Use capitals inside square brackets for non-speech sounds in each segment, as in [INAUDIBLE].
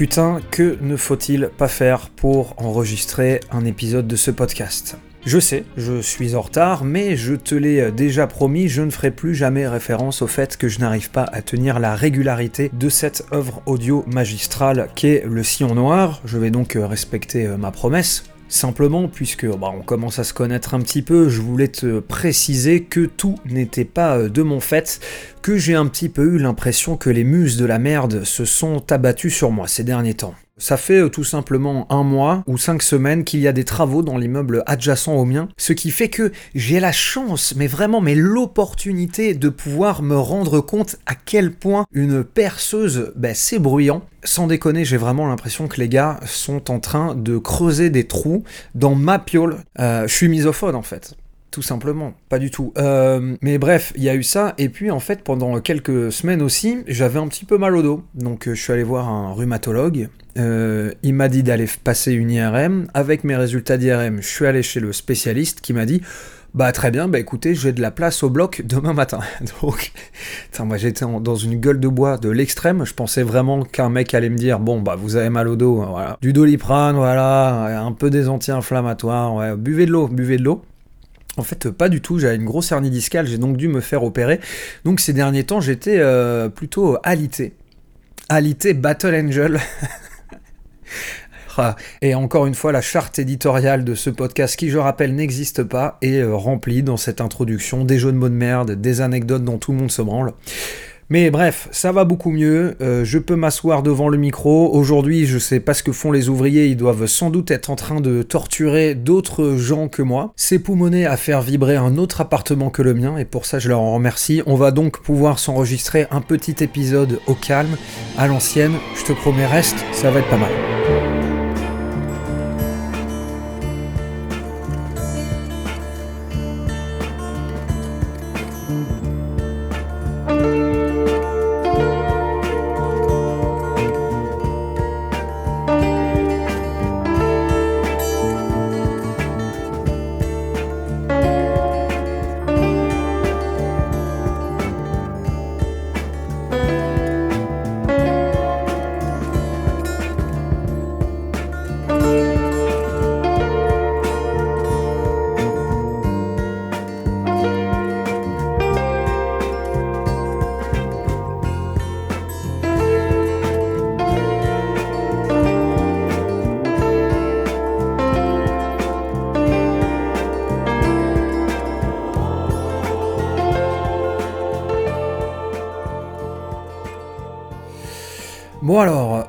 Putain, que ne faut-il pas faire pour enregistrer un épisode de ce podcast? Je sais, je suis en retard, mais je te l'ai déjà promis, je ne ferai plus jamais référence au fait que je n'arrive pas à tenir la régularité de cette œuvre audio magistrale qu'est Le Sillon Noir. Je vais donc respecter ma promesse. Simplement, puisque bah, on commence à se connaître un petit peu, je voulais te préciser que tout n'était pas de mon fait, que j'ai un petit peu eu l'impression que les muses de la merde se sont abattues sur moi ces derniers temps. Ça fait euh, tout simplement un mois ou cinq semaines qu'il y a des travaux dans l'immeuble adjacent au mien, ce qui fait que j'ai la chance, mais vraiment, mais l'opportunité de pouvoir me rendre compte à quel point une perceuse, ben, c'est bruyant. Sans déconner, j'ai vraiment l'impression que les gars sont en train de creuser des trous dans ma piole. Euh, je suis misophone en fait tout simplement, pas du tout. Euh, mais bref, il y a eu ça, et puis en fait, pendant quelques semaines aussi, j'avais un petit peu mal au dos. Donc je suis allé voir un rhumatologue, euh, il m'a dit d'aller passer une IRM. Avec mes résultats d'IRM, je suis allé chez le spécialiste qui m'a dit bah très bien, bah écoutez, j'ai de la place au bloc demain matin. [LAUGHS] Donc, moi j'étais dans une gueule de bois de l'extrême. Je pensais vraiment qu'un mec allait me dire bon bah vous avez mal au dos, voilà, du doliprane, voilà, un peu des anti-inflammatoires, ouais, buvez de l'eau, buvez de l'eau. En fait, pas du tout. J'avais une grosse hernie discale, j'ai donc dû me faire opérer. Donc ces derniers temps, j'étais euh, plutôt alité. Alité Battle Angel. [LAUGHS] Ah, et encore une fois, la charte éditoriale de ce podcast, qui je rappelle n'existe pas, est euh, remplie dans cette introduction des jeux de mots de merde, des anecdotes dont tout le monde se branle. Mais bref, ça va beaucoup mieux, euh, je peux m'asseoir devant le micro. Aujourd'hui, je sais pas ce que font les ouvriers, ils doivent sans doute être en train de torturer d'autres gens que moi. C'est poumonné à faire vibrer un autre appartement que le mien, et pour ça je leur en remercie. On va donc pouvoir s'enregistrer un petit épisode au calme, à l'ancienne. Je te promets, reste, ça va être pas mal.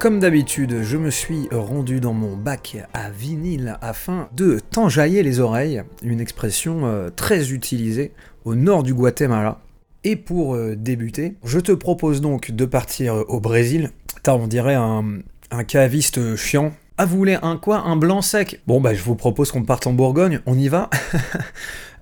Comme d'habitude, je me suis rendu dans mon bac à vinyle afin de t'enjailler les oreilles, une expression euh, très utilisée au nord du Guatemala. Et pour euh, débuter, je te propose donc de partir au Brésil. T'as, on dirait un, un caviste chiant. Ah, vous voulez un quoi? Un blanc sec? Bon, bah, je vous propose qu'on parte en Bourgogne. On y va? [LAUGHS]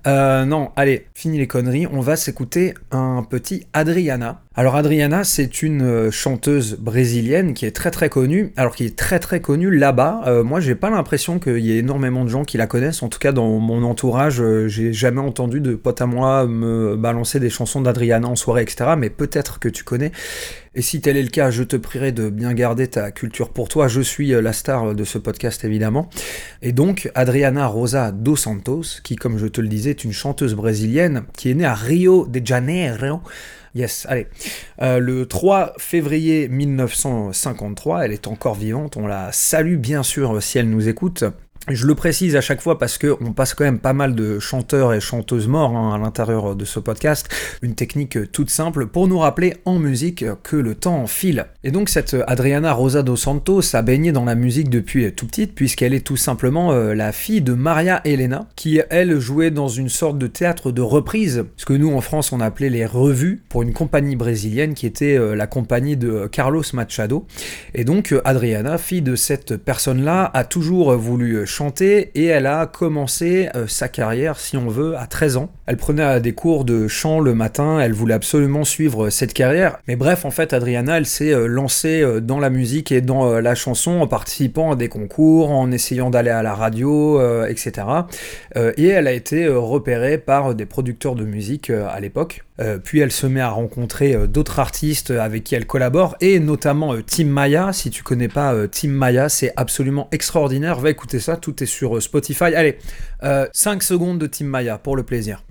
Euh, non, allez, fini les conneries, on va s'écouter un petit Adriana. Alors Adriana, c'est une euh, chanteuse brésilienne qui est très très connue, alors qui est très très connue là-bas. Euh, moi, j'ai pas l'impression qu'il y ait énormément de gens qui la connaissent. En tout cas, dans mon entourage, euh, j'ai jamais entendu de potes à moi me balancer des chansons d'Adriana en soirée, etc. Mais peut-être que tu connais. Et si tel est le cas, je te prierai de bien garder ta culture pour toi. Je suis la star de ce podcast, évidemment. Et donc, Adriana Rosa dos Santos, qui, comme je te le disais, est une chanteuse brésilienne qui est née à Rio de Janeiro. Yes, allez. Euh, le 3 février 1953, elle est encore vivante, on la salue bien sûr si elle nous écoute. Je le précise à chaque fois parce que on passe quand même pas mal de chanteurs et chanteuses morts hein, à l'intérieur de ce podcast. Une technique toute simple pour nous rappeler en musique que le temps file. Et donc cette Adriana Rosa dos Santos a baigné dans la musique depuis tout petite puisqu'elle est tout simplement euh, la fille de Maria Elena qui elle jouait dans une sorte de théâtre de reprise, ce que nous en France on appelait les revues pour une compagnie brésilienne qui était euh, la compagnie de Carlos Machado. Et donc euh, Adriana, fille de cette personne-là, a toujours voulu chanter et elle a commencé euh, sa carrière, si on veut, à 13 ans. Elle prenait des cours de chant le matin, elle voulait absolument suivre cette carrière. Mais bref, en fait, Adriana, elle s'est euh, lancée euh, dans la musique et dans la chanson en participant à des concours, en essayant d'aller à la radio, etc. et elle a été repérée par des producteurs de musique à l'époque. puis elle se met à rencontrer d'autres artistes avec qui elle collabore, et notamment Tim Maya. Si tu connais pas Tim Maya, c'est absolument extraordinaire. Va écouter ça, tout est sur euh, Spotify. Allez, 5 euh, secondes de Tim Maya pour le plaisir.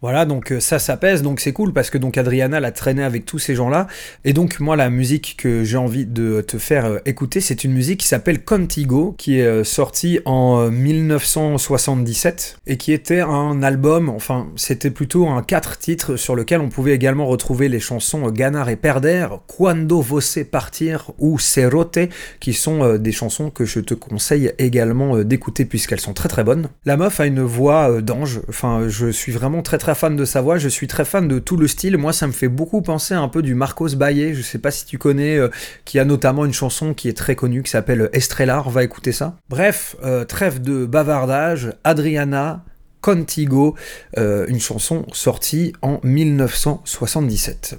Voilà, donc euh, ça, ça pèse, donc c'est cool parce que donc Adriana l'a traîné avec tous ces gens-là. Et donc moi, la musique que j'ai envie de te faire euh, écouter, c'est une musique qui s'appelle Contigo, qui est euh, sortie en 1977 et qui était un album, enfin c'était plutôt un quatre titres sur lequel on pouvait également retrouver les chansons Ganar et Perder, Quando Você Partir ou Cerote, qui sont des chansons que je te conseille également d'écouter puisqu'elles sont très très bonnes. La meuf a une voix d'ange, enfin je suis vraiment très très fan de sa voix, je suis très fan de tout le style. Moi, ça me fait beaucoup penser un peu du Marcos Baye, je sais pas si tu connais, euh, qui a notamment une chanson qui est très connue qui s'appelle Estrellar, on va écouter ça. Bref, euh, trêve de bavardage, Adriana Contigo, euh, une chanson sortie en 1977.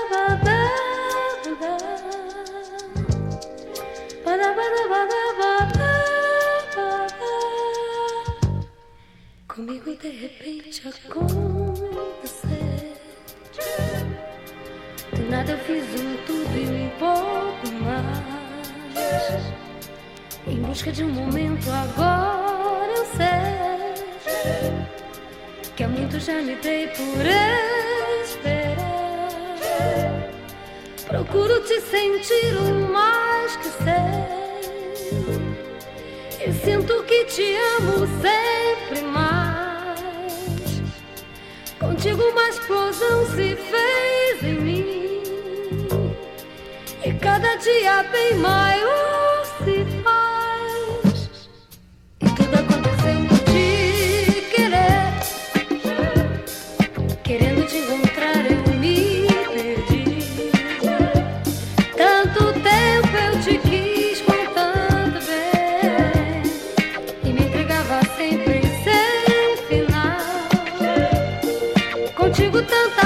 Comigo de repente acontecer. Do nada eu fiz um tudo e um pouco mais. Em busca de um momento agora eu sei que há muito já me dei por esperar. Procuro te sentir o mais que sei. E sinto que te amo sempre Contigo uma explosão se fez em mim. E cada dia bem maior Contigo tanta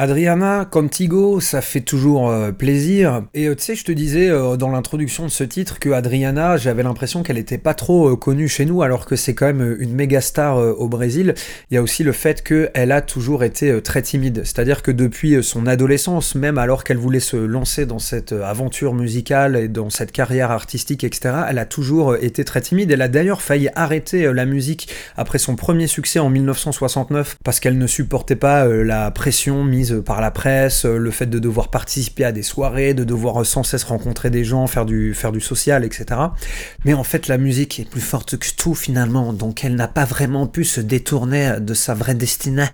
Adriana, Contigo, ça fait toujours euh, plaisir. Et euh, tu sais, je te disais euh, dans l'introduction de ce titre que Adriana, j'avais l'impression qu'elle était pas trop connue chez nous, alors que c'est quand même une méga star au Brésil. Il y a aussi le fait qu'elle a toujours été très timide. C'est-à-dire que depuis son adolescence, même alors qu'elle voulait se lancer dans cette aventure musicale et dans cette carrière artistique, etc., elle a toujours été très timide. Elle a d'ailleurs failli arrêter la musique après son premier succès en 1969 parce qu'elle ne supportait pas la pression mise par la presse, euh, le fait de devoir participer à des soirées, de devoir sans cesse rencontrer des gens, faire du, faire du social, etc. Mais en fait, la musique est plus forte que tout finalement, donc elle n'a pas vraiment pu se détourner de sa vraie destinée.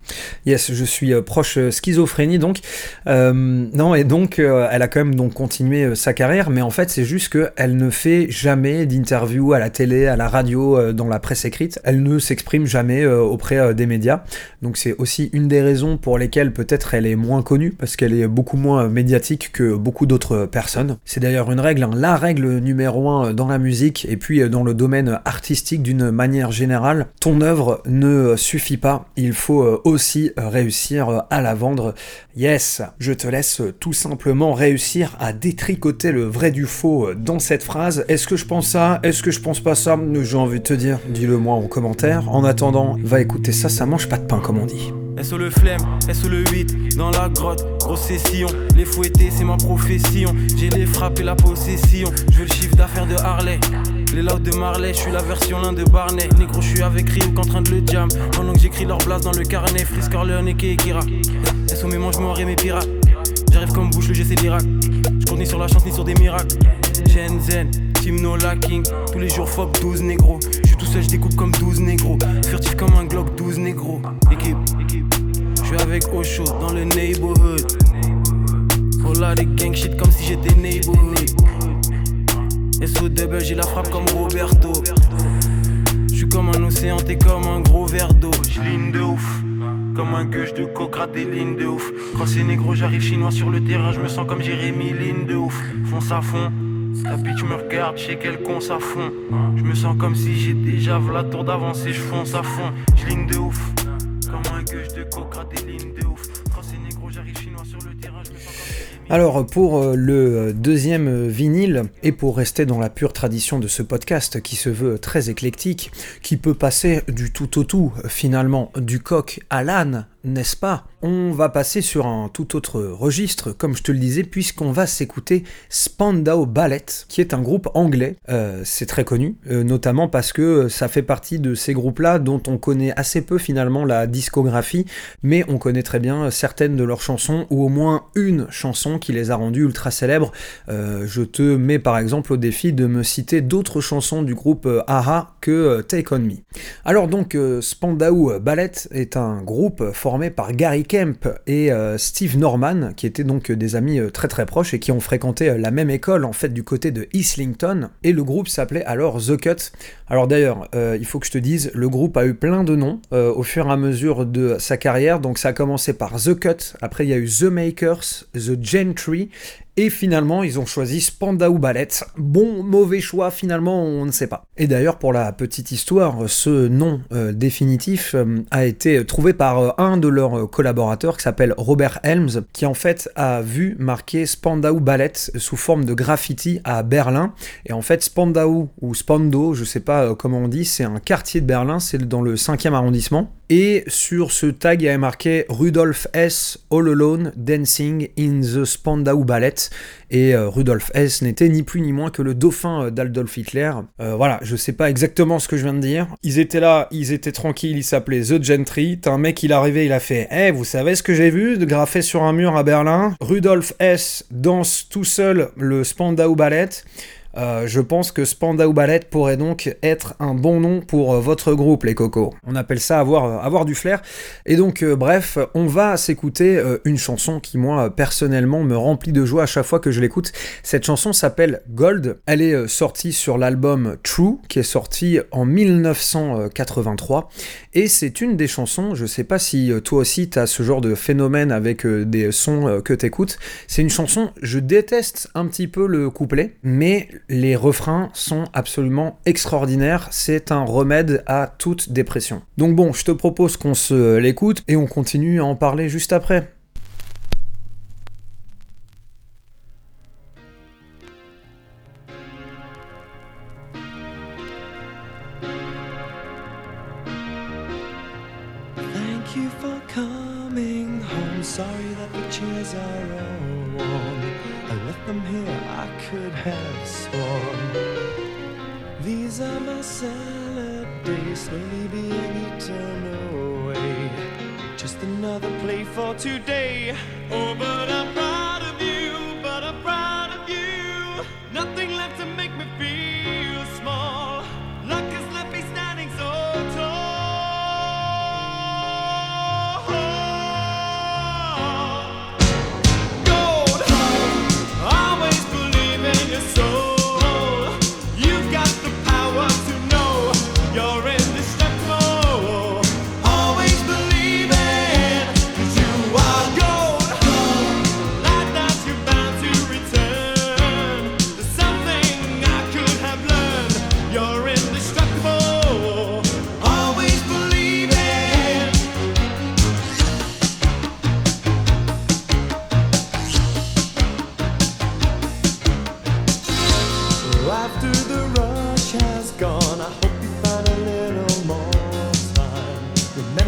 Yes, je suis euh, proche euh, schizophrénie donc. non, et donc elle a quand même donc continué sa carrière, mais en fait, c'est juste qu'elle ne fait jamais d'interview à la télé, à la radio, dans la presse écrite. Elle ne s'exprime jamais auprès des médias. Donc c'est aussi une des raisons pour lesquelles peut-être elle est moins connue parce qu'elle est beaucoup moins médiatique que beaucoup d'autres personnes. C'est d'ailleurs une règle, hein, la règle numéro un dans la musique et puis dans le domaine artistique d'une manière générale. Ton œuvre ne suffit pas, il faut aussi réussir à la vendre. Yes, je te laisse tout simplement réussir à détricoter le vrai du faux dans cette phrase. Est-ce que je pense ça? Est-ce que je pense pas ça? J'ai envie de te dire, dis-le moi en commentaire. En attendant, va écouter ça, ça mange pas de pain comme on dit. SO le flemme, SO le 8, dans la grotte, grosse session. Les fouettés, c'est ma profession. J'ai les frappes la possession. Je veux le chiffre d'affaires de Harley. Les louds de Marley, je suis la version l'un de Barney. Négro, je suis avec Rim, en train de le jam. Pendant que j'écris leur blase dans le carnet, Frisk, Corleone et Kira. SO mes manches et mes pirates? J'arrive comme bouche, le j'essaie d'Irak. Je compte ni sur la chance ni sur des miracles. Shenzhen, team no lacking. Tous les jours, fuck 12 négros. Tout seul, je découpe comme 12 négros. Furtif comme un Glock, 12 négros. Équipe. Je suis avec Osho dans le neighborhood. Oh là, des gang shit comme si j'étais neighborhood. Sous double, j'ai la frappe comme Roberto. Je suis comme un océan, t'es comme un gros verre d'eau. J'ligne de ouf. Comme un gueule de coke, des lignes de ouf. Quand c'est négro, j'arrive chinois sur le terrain. Je me sens comme Jérémy, ligne de ouf. Fonce à fond. La bitch me regarde, je sais qu'elle conce à fond. Je me sens comme si j'ai déjà la tour d'avance et je fonce à fond. J'ligne de ouf. Alors pour euh, le deuxième vinyle, et pour rester dans la pure tradition de ce podcast qui se veut très éclectique, qui peut passer du tout au tout finalement, du coq à l'âne, n'est-ce pas? On va passer sur un tout autre registre, comme je te le disais, puisqu'on va s'écouter Spandau Ballet, qui est un groupe anglais. Euh, c'est très connu, euh, notamment parce que ça fait partie de ces groupes-là dont on connaît assez peu finalement la discographie, mais on connaît très bien certaines de leurs chansons, ou au moins une chanson qui les a rendues ultra célèbres. Euh, je te mets par exemple au défi de me citer d'autres chansons du groupe AHA que Take On Me. Alors donc, Spandau Ballet est un groupe formé par Gary Kemp et euh, Steve Norman, qui étaient donc des amis euh, très très proches et qui ont fréquenté euh, la même école en fait du côté de Islington. Et le groupe s'appelait alors The Cut. Alors d'ailleurs, il faut que je te dise, le groupe a eu plein de noms au fur et à mesure de sa carrière. Donc ça a commencé par The Cut, après il y a eu The Makers, The Gentry et finalement, ils ont choisi Spandau Ballet. Bon, mauvais choix, finalement, on ne sait pas. Et d'ailleurs, pour la petite histoire, ce nom euh, définitif euh, a été trouvé par euh, un de leurs collaborateurs qui s'appelle Robert Helms, qui en fait a vu marquer Spandau Ballet sous forme de graffiti à Berlin. Et en fait, Spandau ou Spandau, je sais pas comment on dit, c'est un quartier de Berlin, c'est dans le 5e arrondissement. Et sur ce tag, il y avait marqué Rudolf S. All Alone Dancing in the Spandau Ballet. Et euh, Rudolf S. n'était ni plus ni moins que le dauphin euh, d'Adolf Hitler. Euh, voilà, je sais pas exactement ce que je viens de dire. Ils étaient là, ils étaient tranquilles, ils s'appelaient The Gentry. T'as un mec, il est arrivé, il a fait Eh, vous savez ce que j'ai vu de graffé sur un mur à Berlin? Rudolf S. danse tout seul le Spandau Ballet. Euh, je pense que Spandau Ballet pourrait donc être un bon nom pour euh, votre groupe, les cocos. On appelle ça avoir, euh, du flair. Et donc, bref, on va s'écouter une chanson qui, moi, personnellement, me remplit de joie à chaque fois que je l'écoute. Cette chanson s'appelle Gold. Elle est sortie sur l'album True, qui est sorti en 1983. Et c'est une des chansons, je sais pas si toi aussi tu as ce genre de phénomène avec des sons que t'écoutes. C'est une chanson, je déteste un petit peu le couplet, mais les refrains sont absolument extraordinaires. C'est un remède à toute dépression. Donc bon, je te propose qu'on se l'écoute et on continue à en parler juste après. Could have sworn. These are my salad days, slowly being eaten away. Just another play for today. Oh, but I'm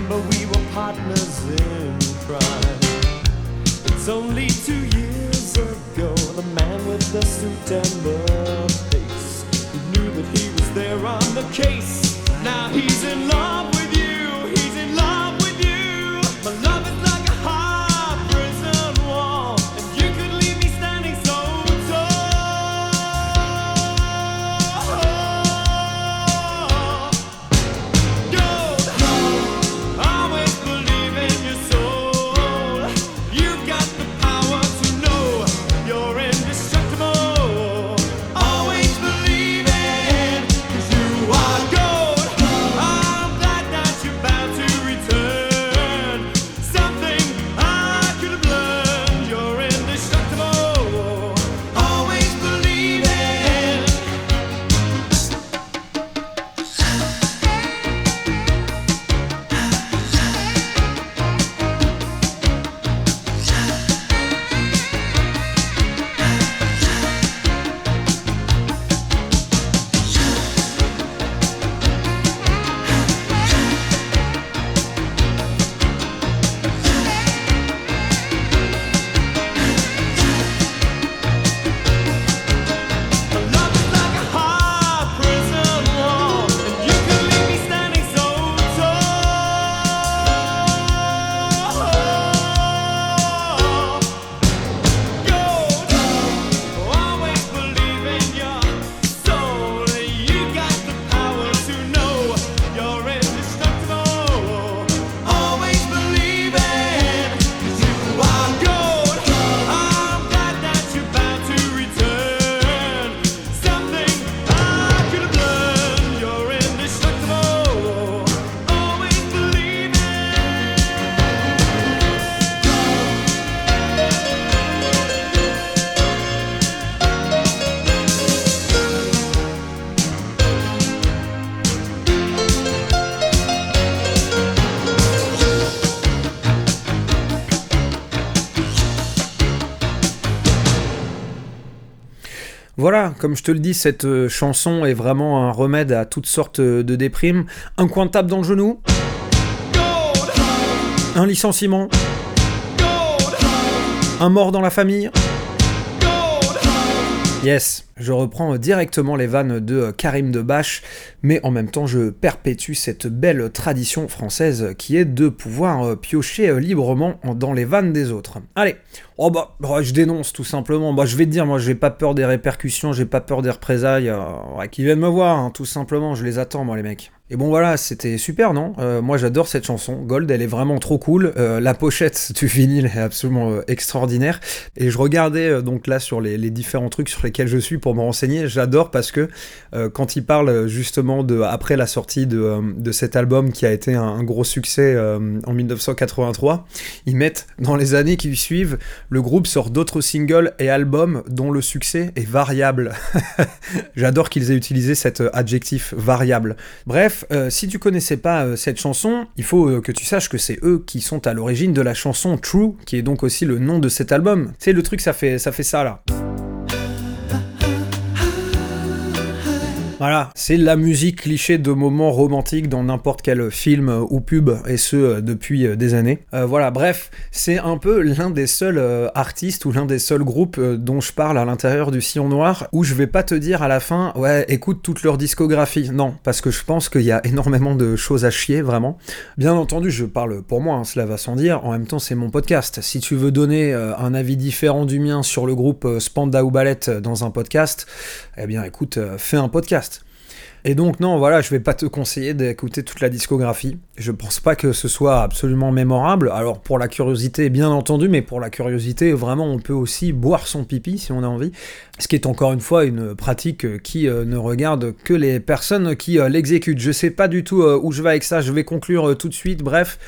Remember, we were partners in crime. It's only two years ago, the man with the suit and the face who knew that he was there on the case. Now he's in love comme je te le dis, cette euh, chanson est vraiment un remède à toutes sortes euh, de déprimes. Un coin de table dans le genou, un licenciement, un mort dans la famille. Yes, je reprends directement les vannes de euh, Karim Debache, mais en même temps je perpétue cette belle tradition française qui est de pouvoir euh, piocher euh, librement en- dans les vannes des autres. Allez, oh bah, bah, je dénonce tout simplement. Bah, je vais te dire, moi j'ai pas peur des répercussions, j'ai pas peur des représailles. euh, qui viennent me voir, hein, tout simplement, je les attends moi les mecs. Et bon voilà, c'était super, non? Euh, Moi j'adore cette chanson. Gold, elle est vraiment trop cool. Euh, la pochette [LAUGHS] du vinyle est absolument euh, extraordinaire. Et je regardais donc là sur les, différents trucs sur lesquels je suis pour me renseigner. J'adore parce que quand il parle justement de après la sortie de, de cet album qui a été un, un gros succès en 1983, ils mettent dans les années qui suivent, le groupe sort d'autres singles et albums dont le succès est variable. [LAUGHS] J'adore qu'ils aient utilisé cet adjectif variable. Bref, euh, si tu connaissais pas euh, cette chanson, il faut euh, que tu saches que c'est eux qui sont à l'origine de la chanson True, qui est donc aussi le nom de cet album. C'est le truc, ça fait ça fait ça là. Voilà, c'est la musique cliché de moments romantiques dans n'importe quel film ou pub, et ce depuis des années. Euh, voilà, bref, c'est un peu l'un des seuls euh, artistes ou l'un des seuls groupes euh, dont je parle à l'intérieur du Sillon Noir, où je vais pas te dire à la fin, ouais, écoute toute leur discographie. Non, parce que je pense qu'il y a énormément de choses à chier, vraiment. Bien entendu, je parle pour moi, hein, cela va sans dire, en même temps c'est mon podcast. Si tu veux donner un avis différent du mien sur le groupe Spandau Ballet dans un podcast, eh bien écoute, fais un podcast. Et donc non, voilà, je vais pas te conseiller d'écouter toute la discographie. Je pense pas que ce soit absolument mémorable. Alors pour la curiosité, bien entendu, mais pour la curiosité, vraiment, on peut aussi boire son pipi si on a envie. Ce qui est encore une fois une pratique qui euh, ne regarde que les personnes qui euh, l'exécutent. Je sais pas du tout euh, où je vais avec ça. Je vais conclure tout de suite. Bref.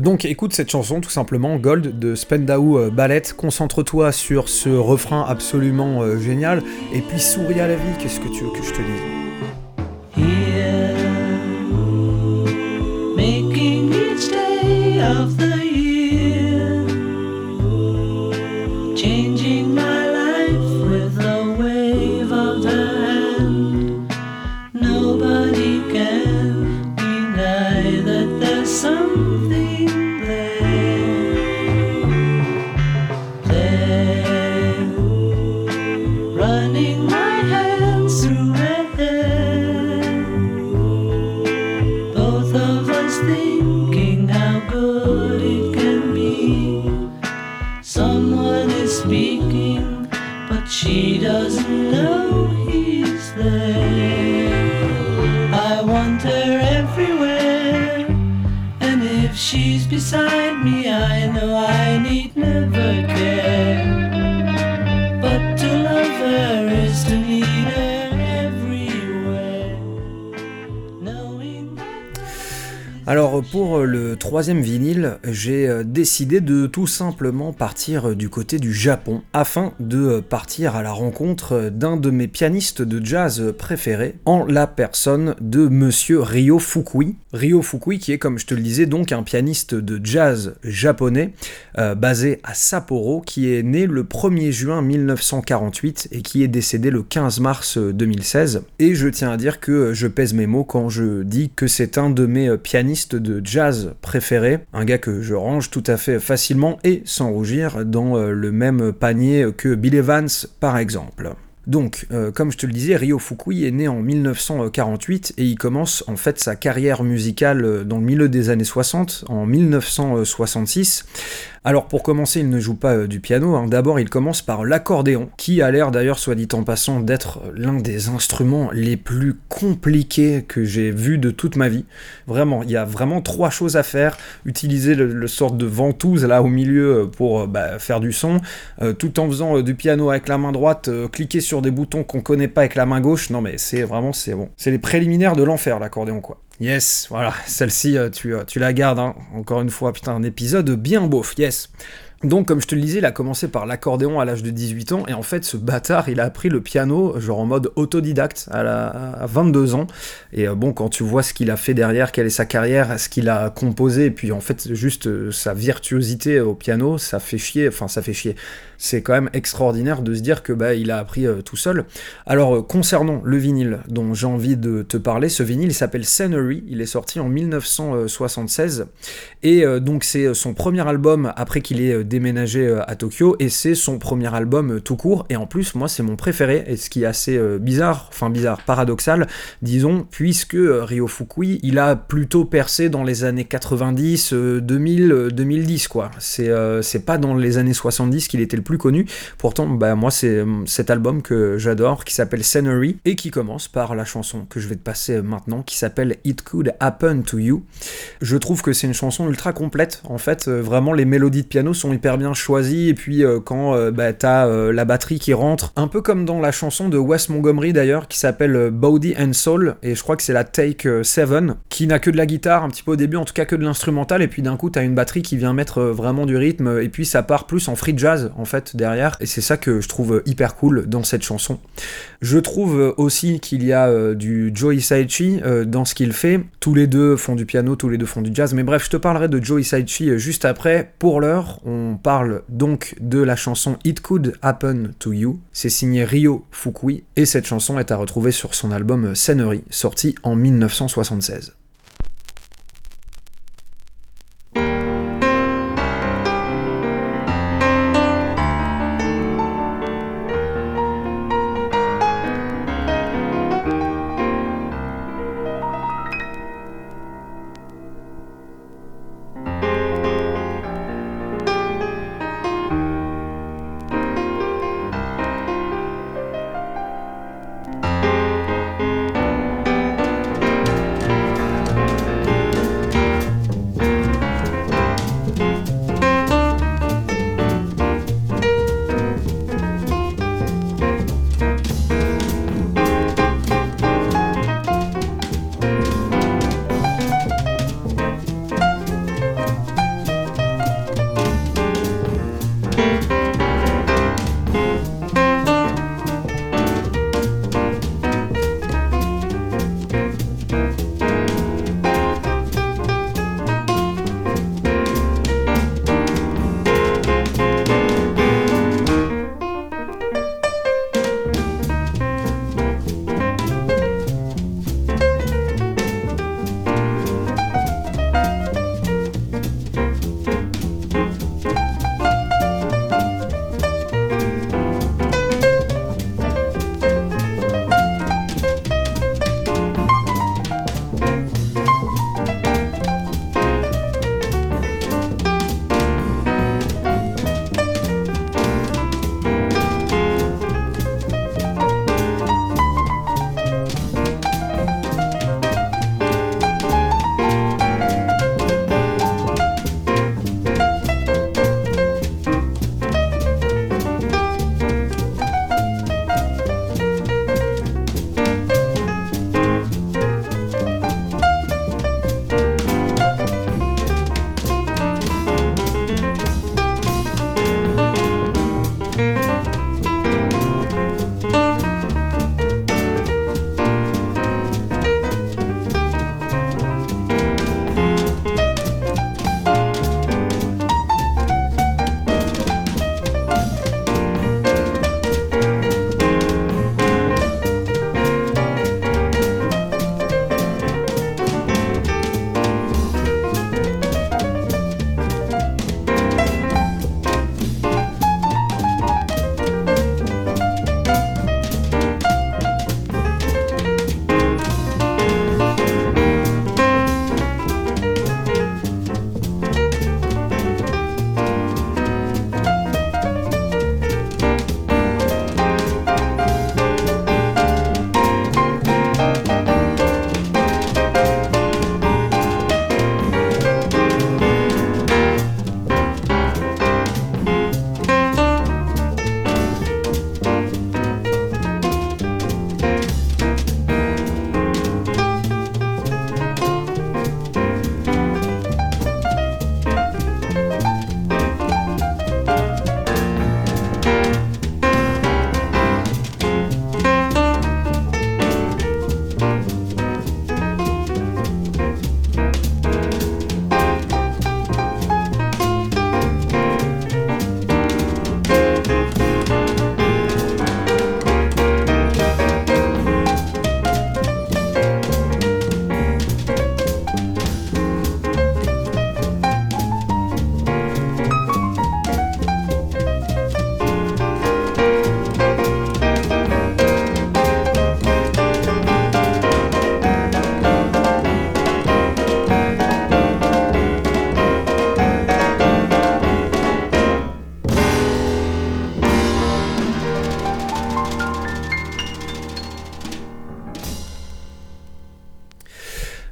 donc écoute cette chanson tout simplement, Gold de Spendau Ballet, concentre-toi sur ce refrain absolument génial, et puis souris à la vie, qu'est-ce que tu veux que je te dise? Making each day of beside me, I know I need never care. Alors pour le troisième vinyle, j'ai euh, décidé de tout simplement partir du côté du Japon afin de partir à la rencontre d'un de mes pianistes de jazz préférés en la personne de monsieur Ryo Fukui. Ryo Fukui qui est comme je te le disais donc un pianiste de jazz japonais euh, basé à Sapporo qui est né le 1er juin 1948 et qui est décédé le 15 mars 2016. Et je tiens à dire que je pèse mes mots quand je dis que c'est un de mes pianistes de jazz préférés, un gars que je range tout à fait facilement et sans rougir dans euh, le même panier que Bill Evans par exemple. Donc, euh, comme je te le disais, Ryo Fukui est né en 1948 et il commence en fait sa carrière musicale euh, dans le milieu des années 60, en 1966. Alors pour commencer, il ne joue pas euh, du piano, hein. d'abord il commence par l'accordéon, qui a l'air d'ailleurs, soit dit en passant, d'être l'un des instruments les plus compliqués que j'ai vu de toute ma vie. Vraiment, il y a vraiment trois choses à faire, utiliser le, le sorte de ventouse là au milieu euh, pour euh, bah, faire du son, euh, tout en faisant euh, du piano avec la main droite, euh, cliquer sur des boutons qu'on connaît pas avec la main gauche, non mais c'est vraiment, c'est bon. C'est les préliminaires de l'enfer l'accordéon quoi. Yes, voilà, celle-ci, euh, tu, euh, tu la gardes, hein. encore une fois, putain, un épisode bien beauf, yes. Donc, comme je te le disais, il a commencé par l'accordéon à l'âge de 18 ans, et en fait, ce bâtard, il a appris le piano, genre en mode autodidacte, à, la, à 22 ans. Et euh, bon, quand tu vois ce qu'il a fait derrière, quelle est sa carrière, ce qu'il a composé, et puis en fait, juste euh, sa virtuosité au piano, ça fait chier, enfin, ça fait chier. C'est quand même extraordinaire de se dire que bah, il a appris euh, tout seul. Alors, concernant le vinyle dont j'ai envie de te parler, ce vinyle, s'appelle Scenery, il est sorti en 1976, et donc c'est son premier album après qu'il ait déménagé euh, à Tokyo, et c'est son premier album euh, tout court, et en plus, moi, c'est mon préféré, et ce qui est assez euh, bizarre, enfin bizarre, paradoxal, disons, puisque Ryo Fukui, il a plutôt percé dans les années 90, euh, 2000, euh, 2010, quoi. C'est c'est pas dans les années 70 qu'il était le plus connu, pourtant, bah, moi, c'est cet album que j'adore, qui s'appelle Scenery, et qui commence par la chanson que je vais te passer maintenant, qui s'appelle It Could Happen to You. Je trouve que c'est une chanson ultra complète, en fait, vraiment, les mélodies de piano sont hyper bien choisies, et puis euh, quand euh, bah, t'as euh, la batterie qui rentre, un peu comme dans la chanson de Wes Montgomery d'ailleurs, qui s'appelle euh, Body and Soul, et je crois que c'est la Take 7, qui n'a que de la guitare un petit peu au début, en tout cas que de l'instrumental, et puis d'un coup t'as une batterie qui vient mettre vraiment du rythme, et puis ça part plus en free jazz en fait derrière, et c'est ça que je trouve hyper cool dans cette chanson. Je trouve aussi qu'il y a du Joe Hisaichi dans ce qu'il fait. Tous les deux font du piano, tous les deux font du jazz. Mais bref, je te parlerai de Joe Hisaichi juste après. Pour l'heure, on On parle donc de la chanson It Could Happen to You. C'est signé Ryo Fukui et cette chanson est à retrouver sur son album Scénerie, sorti en 1976.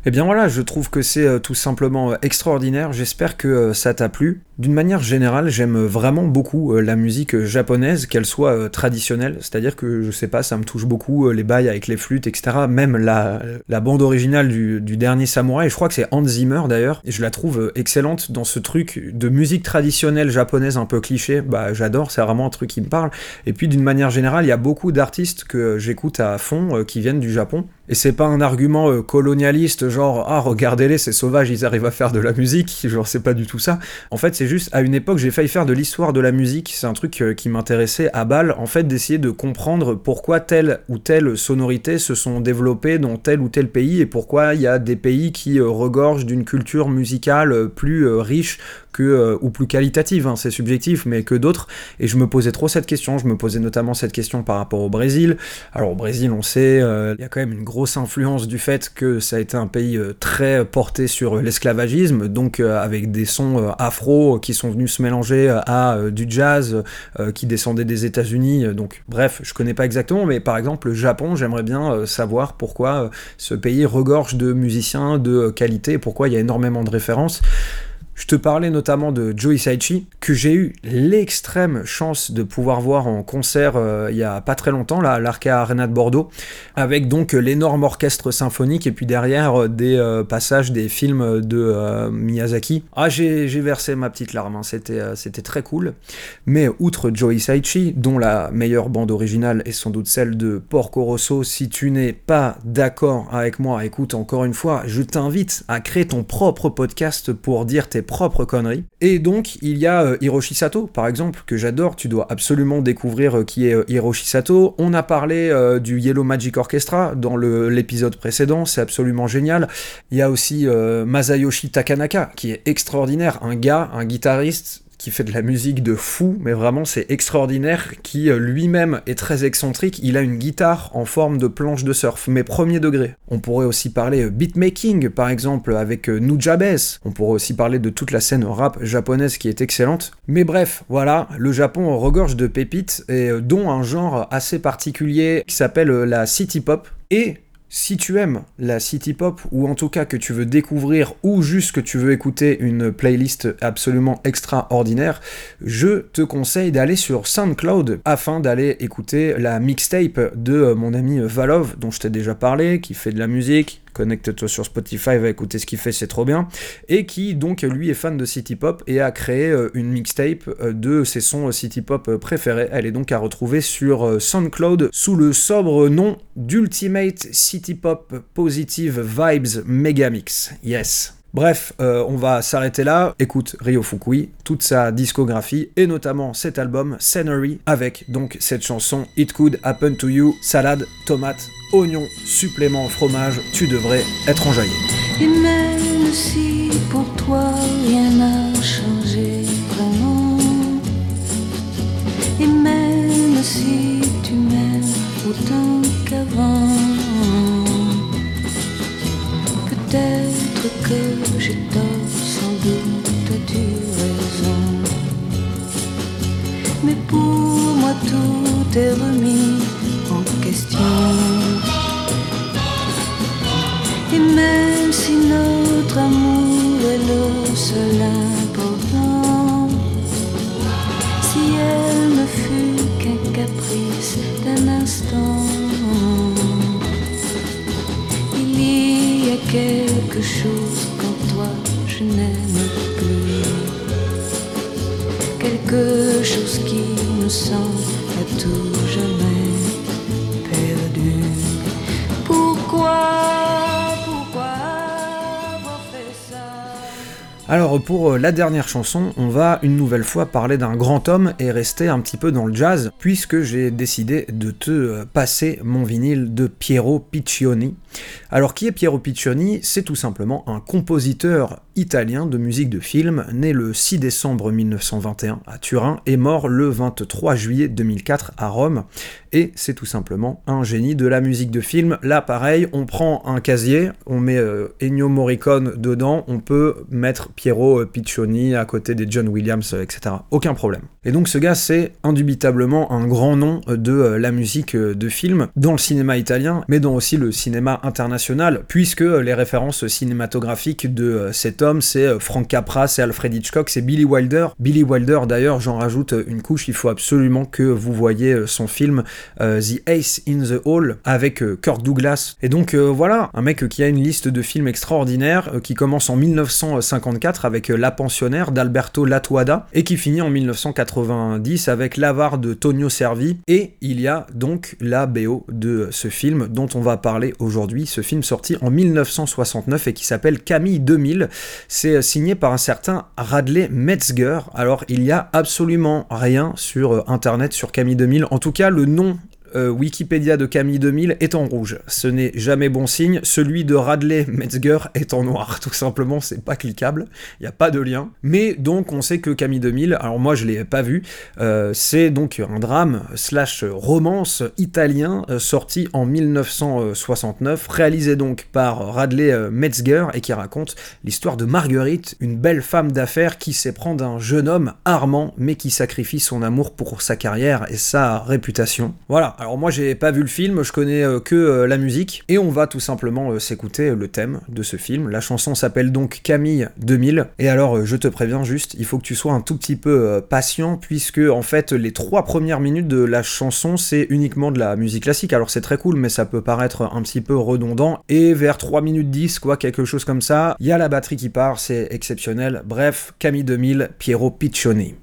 Eh bien voilà, je trouve que c'est euh, tout simplement euh, extraordinaire, j'espère que euh, ça t'a plu. D'une manière générale, j'aime vraiment beaucoup euh, la musique euh, japonaise, qu'elle soit euh, traditionnelle, c'est-à-dire que je sais pas, ça me touche beaucoup les bails avec les flûtes, etc. Même la, bande originale du, dernier samouraï, je crois que c'est Hans Zimmer d'ailleurs, et je la trouve excellente dans ce truc de musique traditionnelle japonaise un peu cliché, bah j'adore, c'est vraiment un truc qui me parle. Et puis d'une manière générale, il y a beaucoup d'artistes que j'écoute à fond qui viennent du Japon. Et c'est pas un argument colonialiste, genre ah regardez-les, c'est sauvage, ils arrivent à faire de la musique, genre c'est pas du tout ça. En fait, c'est juste, à une époque, j'ai failli faire de l'histoire de la musique. C'est un truc euh, qui m'intéressait à balle, en fait, d'essayer de comprendre pourquoi telle ou telle sonorité se sont développées dans tel ou tel pays et pourquoi il y a des pays qui euh, regorgent d'une culture musicale euh, plus riche que, euh, ou plus qualitative, hein, c'est subjectif, mais que d'autres. Et je me posais trop cette question. Je me posais notamment cette question par rapport au Brésil. Alors au Brésil, on sait, euh, il y a quand même une grosse influence du fait que ça a été un pays euh, très porté sur l'esclavagisme, donc avec des sons afro qui sont venus se mélanger à du jazz qui descendait des États-Unis. Donc bref, je connais pas exactement, mais par exemple le Japon, j'aimerais bien savoir pourquoi ce pays regorge de musiciens de qualité, pourquoi il y a énormément de références. Je te parlais notamment de Joe Hisaichi, que j'ai eu l'extrême chance de pouvoir voir en concert euh, il y a pas très longtemps, là, à l'Arca Arena de Bordeaux, avec donc l'énorme orchestre symphonique et puis derrière euh, des euh, passages des films de Miyazaki. Ah, j'ai versé ma petite larme, hein, c'était très cool. Mais outre Joe Hisaichi, dont la meilleure bande originale est sans doute celle de Porco Rosso, si tu n'es pas d'accord avec moi, écoute encore une fois, je t'invite à créer ton propre podcast pour dire tes propres conneries. Et donc, il y a euh, Hiroshi Sato, par exemple, que j'adore, tu dois absolument découvrir euh, qui est euh, Hiroshi Sato. On a parlé du Yellow Magic Orchestra dans l'épisode précédent, c'est absolument génial. Il y a aussi Masayoshi Takanaka, qui est extraordinaire, un gars, un guitariste qui fait de la musique de fou, mais vraiment c'est extraordinaire, qui euh, lui-même est très excentrique, il a une guitare en forme de planche de surf, mais premier degré. On pourrait aussi parler euh, beatmaking, par exemple, avec euh, Nujabes, on pourrait aussi parler de toute la scène rap japonaise qui est excellente. Mais bref, voilà, le Japon regorge de pépites, et dont un genre assez particulier qui s'appelle la city pop, et si tu aimes la city pop, ou en tout cas que tu veux découvrir, ou juste que tu veux écouter une playlist absolument extraordinaire, je te conseille d'aller sur SoundCloud afin d'aller écouter la mixtape de mon ami Valov, dont je t'ai déjà parlé, qui fait de la musique, connecte-toi sur Spotify, va écouter ce qu'il fait, c'est trop bien, et qui donc lui est fan de city pop et a créé euh, une mixtape euh, de ses sons euh, city pop préférés. Elle est donc à retrouver sur SoundCloud sous le sobre nom d'Ultimate City Pop Positive Vibes Megamix. Yes. Bref, on va s'arrêter là. Écoute Ryo Fukui, toute sa discographie et notamment cet album Scenery avec donc cette chanson It Could Happen to You, salade, tomate, oignon, supplément fromage, tu devrais être enjaillé. Et même si pour toi rien n'a changé vraiment, et même si tu m'aimes autant qu'avant, peut-être que j'ai tort, sans doute as-tu raison. Mais pour moi tout est remis en question. Même si notre amour est le seul important, si elle ne fut qu'un caprice d'un instant, il y a quelque chose qu'en toi je n'aime plus. Quelque chose qui me sent à tout jamais perdu. Pourquoi Alors pour euh, la dernière chanson, on va une nouvelle fois parler d'un grand homme et rester un petit peu dans le jazz, puisque j'ai décidé de te euh, passer mon vinyle de Piero Piccioni. Alors qui est Piero Piccioni? C'est tout simplement un compositeur italien de musique de film, né le 6 décembre 1921 à Turin et mort le 23 juillet 2004 à Rome. Et c'est tout simplement un génie de la musique de film. Là pareil, on prend un casier, on met euh, Ennio Morricone dedans, on peut mettre Piero Piccioni à côté des John Williams, euh, etc. Aucun problème. Et donc ce gars, c'est indubitablement un grand nom euh, de euh, la musique euh, de film dans le cinéma italien, mais dans aussi le cinéma international, puisque les références cinématographiques de euh, cet homme, c'est euh, Frank Capra, c'est Alfred Hitchcock, c'est Billy Wilder. Billy Wilder, d'ailleurs, j'en rajoute euh, une couche, il faut absolument que vous voyez son film The Ace in the Hall avec Kirk Douglas. Et donc voilà, un mec qui a une liste de films extraordinaires, qui commence en 1954 avec La pensionnaire d'Alberto Latuada et qui finit en 1990 avec L'avare de Tonio Servi. Et il y a donc la BO de ce film dont on va parler aujourd'hui ce film sorti en 1969 et qui s'appelle Camille 2000. C'est euh, signé par un certain Radley Metzger. Alors il y a absolument rien sur euh, internet sur Camille 2000. En tout cas, le nom euh, Wikipédia de Camille 2000 est en rouge. Ce n'est jamais bon signe. Celui de Radley Metzger est en noir. [LAUGHS] Tout simplement, c'est pas cliquable. Il n'y a pas de lien. Mais donc, on sait que Camille 2000, alors moi je l'ai pas vu, euh, c'est donc un drame slash romance italien euh, sorti en 1969, réalisé donc par Radley Metzger et qui raconte l'histoire de Marguerite, une belle femme d'affaires qui s'éprend d'un jeune homme armant mais qui sacrifie son amour pour sa carrière et sa réputation. Voilà, alors moi j'ai pas vu le film, je connais euh, que euh, la musique, et on va tout simplement euh, s'écouter le thème de ce film. La chanson s'appelle donc Camille 2000, et alors je te préviens juste, il faut que tu sois un tout petit peu patient, puisque en fait les trois premières minutes de la chanson c'est uniquement de la musique classique, alors c'est très cool, mais ça peut paraître un petit peu redondant, et vers 3 minutes 10, quoi, quelque chose comme ça, il y a la batterie qui part, c'est exceptionnel. Bref, Camille 2000, Piero Piccioni.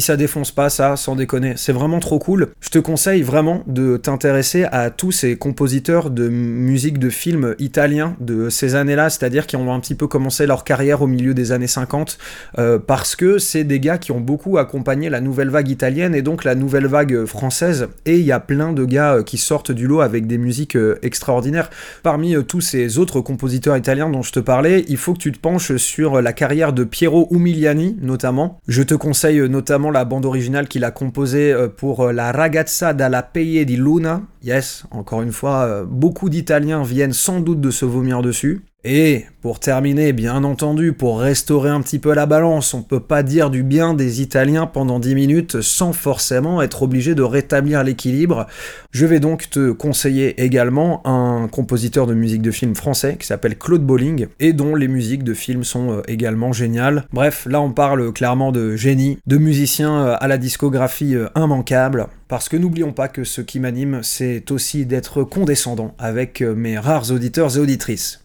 Ça défonce pas ça, sans déconner, c'est vraiment trop cool. Je te conseille vraiment de t'intéresser à tous ces compositeurs de musique de films italiens de ces années-là, c'est-à-dire qui ont un petit peu commencé leur carrière au milieu des années 50, euh, parce que c'est des gars qui ont beaucoup accompagné la nouvelle vague italienne et donc la nouvelle vague française. Et il y a plein de gars euh, qui sortent du lot avec des musiques euh, extraordinaires. Parmi tous ces autres compositeurs italiens dont je te parlais, il faut que tu te penches sur la carrière de Piero Umiliani notamment. Je te conseille notamment la bande originale qu'il a composée pour La dalla Peie di Luna. Yes, encore une fois, beaucoup d'Italiens viennent sans doute de se vomir dessus. Et pour terminer, bien entendu, pour restaurer un petit peu la balance, on peut pas dire du bien des Italiens pendant 10 minutes sans forcément être obligé de rétablir l'équilibre. Je vais donc te conseiller également un compositeur de musique de film français qui s'appelle Claude Bolling et dont les musiques de film sont euh, également géniales. Bref, là on parle clairement de génie, de musiciens euh, à la discographie euh, immanquable. Parce que n'oublions pas que ce qui m'anime, c'est aussi d'être condescendant avec mes rares auditeurs et auditrices.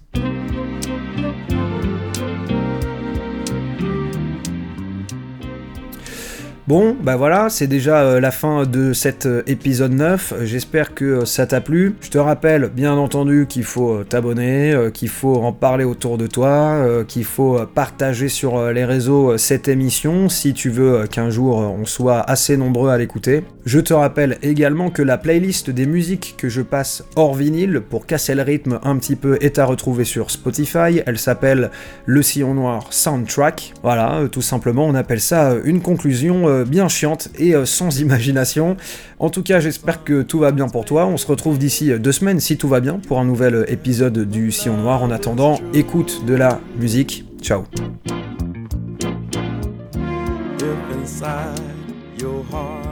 Bon, bah voilà, c'est déjà euh, la fin de cet euh, épisode 9. J'espère que euh, ça t'a plu. Je te rappelle, bien entendu, qu'il faut t'abonner, qu'il faut en parler autour de toi, qu'il faut partager sur les réseaux cette émission si tu veux qu'un jour on soit assez nombreux à l'écouter. Je te rappelle également que la playlist des musiques que je passe hors vinyle pour casser le rythme un petit peu est à retrouver sur Spotify. Elle s'appelle Le Sillon Noir Soundtrack. Voilà, tout simplement, on appelle ça une conclusion euh, bien chiante et euh, sans [LAUGHS] imagination. En tout cas, j'espère que tout va bien pour toi. On se retrouve d'ici euh, deux semaines si tout va bien pour un nouvel épisode du Sillon Noir. En attendant, écoute de la musique. Ciao. Your